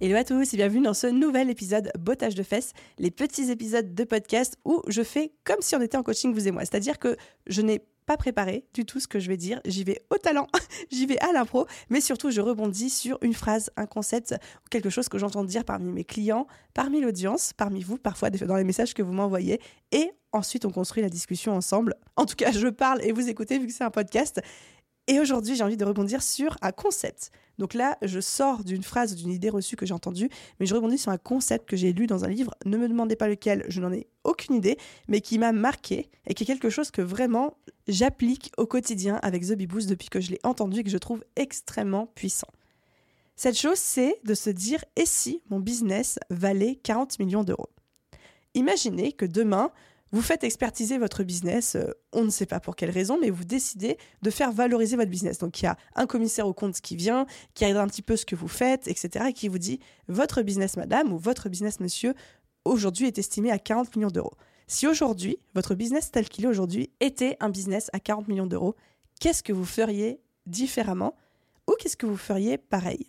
Hello à tous et bienvenue dans ce nouvel épisode Bottage de fesses, les petits épisodes de podcast où je fais comme si on était en coaching vous et moi. C'est-à-dire que je n'ai pas préparé du tout ce que je vais dire, j'y vais au talent, j'y vais à l'impro, mais surtout je rebondis sur une phrase, un concept ou quelque chose que j'entends dire parmi mes clients, parmi l'audience, parmi vous, parfois dans les messages que vous m'envoyez et ensuite on construit la discussion ensemble. En tout cas, je parle et vous écoutez vu que c'est un podcast. Et aujourd'hui, j'ai envie de rebondir sur un concept. Donc là, je sors d'une phrase, d'une idée reçue que j'ai entendue, mais je rebondis sur un concept que j'ai lu dans un livre. Ne me demandez pas lequel, je n'en ai aucune idée, mais qui m'a marqué et qui est quelque chose que vraiment j'applique au quotidien avec The depuis que je l'ai entendu et que je trouve extrêmement puissant. Cette chose, c'est de se dire et si mon business valait 40 millions d'euros? Imaginez que demain, vous faites expertiser votre business, euh, on ne sait pas pour quelle raison, mais vous décidez de faire valoriser votre business. Donc il y a un commissaire au compte qui vient, qui regarde un petit peu ce que vous faites, etc. et qui vous dit votre business madame ou votre business monsieur aujourd'hui est estimé à 40 millions d'euros. Si aujourd'hui, votre business tel qu'il est aujourd'hui était un business à 40 millions d'euros, qu'est-ce que vous feriez différemment ou qu'est-ce que vous feriez pareil?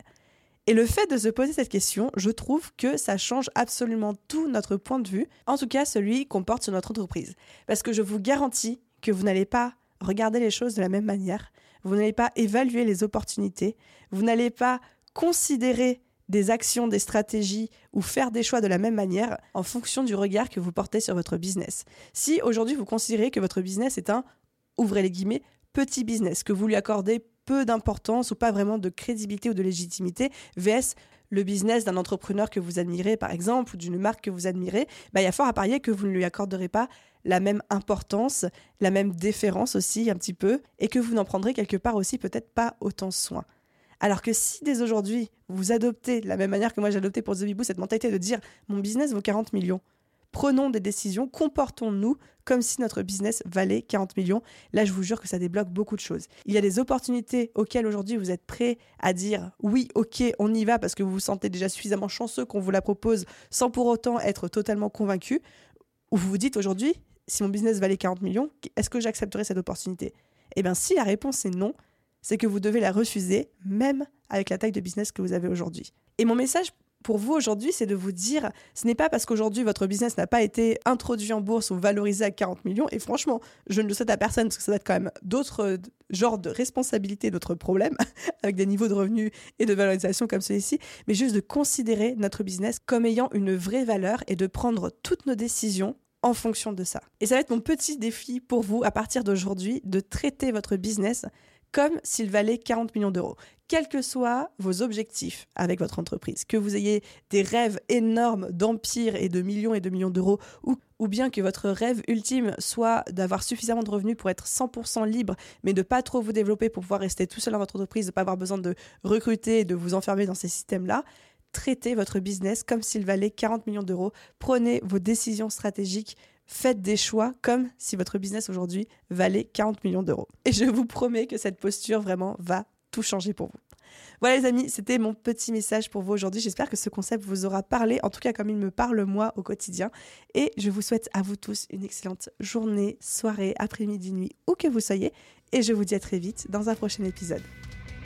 Et le fait de se poser cette question, je trouve que ça change absolument tout notre point de vue, en tout cas celui qu'on porte sur notre entreprise. Parce que je vous garantis que vous n'allez pas regarder les choses de la même manière, vous n'allez pas évaluer les opportunités, vous n'allez pas considérer des actions, des stratégies ou faire des choix de la même manière en fonction du regard que vous portez sur votre business. Si aujourd'hui vous considérez que votre business est un, ouvrez les guillemets, petit business, que vous lui accordez peu d'importance ou pas vraiment de crédibilité ou de légitimité, vs le business d'un entrepreneur que vous admirez, par exemple, ou d'une marque que vous admirez, bah, il y a fort à parier que vous ne lui accorderez pas la même importance, la même déférence aussi un petit peu, et que vous n'en prendrez quelque part aussi peut-être pas autant soin. Alors que si dès aujourd'hui, vous adoptez de la même manière que moi j'ai adopté pour The Bibou cette mentalité de dire mon business vaut 40 millions, prenons des décisions, comportons-nous comme si notre business valait 40 millions. Là, je vous jure que ça débloque beaucoup de choses. Il y a des opportunités auxquelles aujourd'hui vous êtes prêt à dire oui, ok, on y va parce que vous vous sentez déjà suffisamment chanceux qu'on vous la propose sans pour autant être totalement convaincu. Ou vous vous dites aujourd'hui, si mon business valait 40 millions, est-ce que j'accepterais cette opportunité? Eh bien, si la réponse est non, c'est que vous devez la refuser, même avec la taille de business que vous avez aujourd'hui. Et mon message pour vous aujourd'hui, c'est de vous dire, ce n'est pas parce qu'aujourd'hui votre business n'a pas été introduit en bourse ou valorisé à 40 millions, et franchement, je ne le souhaite à personne parce que ça va être quand même d'autres euh, genres de responsabilités, d'autres problèmes, avec des niveaux de revenus et de valorisation comme celui-ci, mais juste de considérer notre business comme ayant une vraie valeur et de prendre toutes nos décisions en fonction de ça. Et ça va être mon petit défi pour vous à partir d'aujourd'hui de traiter votre business comme s'il valait 40 millions d'euros quels que soient vos objectifs avec votre entreprise, que vous ayez des rêves énormes d'empire et de millions et de millions d'euros, ou, bien que votre rêve ultime soit d'avoir suffisamment de revenus pour être 100% libre, mais de pas trop vous développer pour pouvoir rester tout seul dans votre entreprise, de pas avoir besoin de recruter et de vous enfermer dans ces systèmes-là, traitez votre business comme s'il valait 40 millions d'euros. Prenez vos décisions stratégiques faites des choix comme si votre business aujourd'hui valait 40 millions d'euros. Et je vous promets que cette posture vraiment va tout changer pour vous. Voilà les amis, c'était mon petit message pour vous aujourd'hui. J'espère que ce concept vous aura parlé, en tout cas comme il me parle moi au quotidien. Et je vous souhaite à vous tous une excellente journée, soirée, après-midi, nuit, où que vous soyez. Et je vous dis à très vite dans un prochain épisode.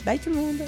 Bye tout le monde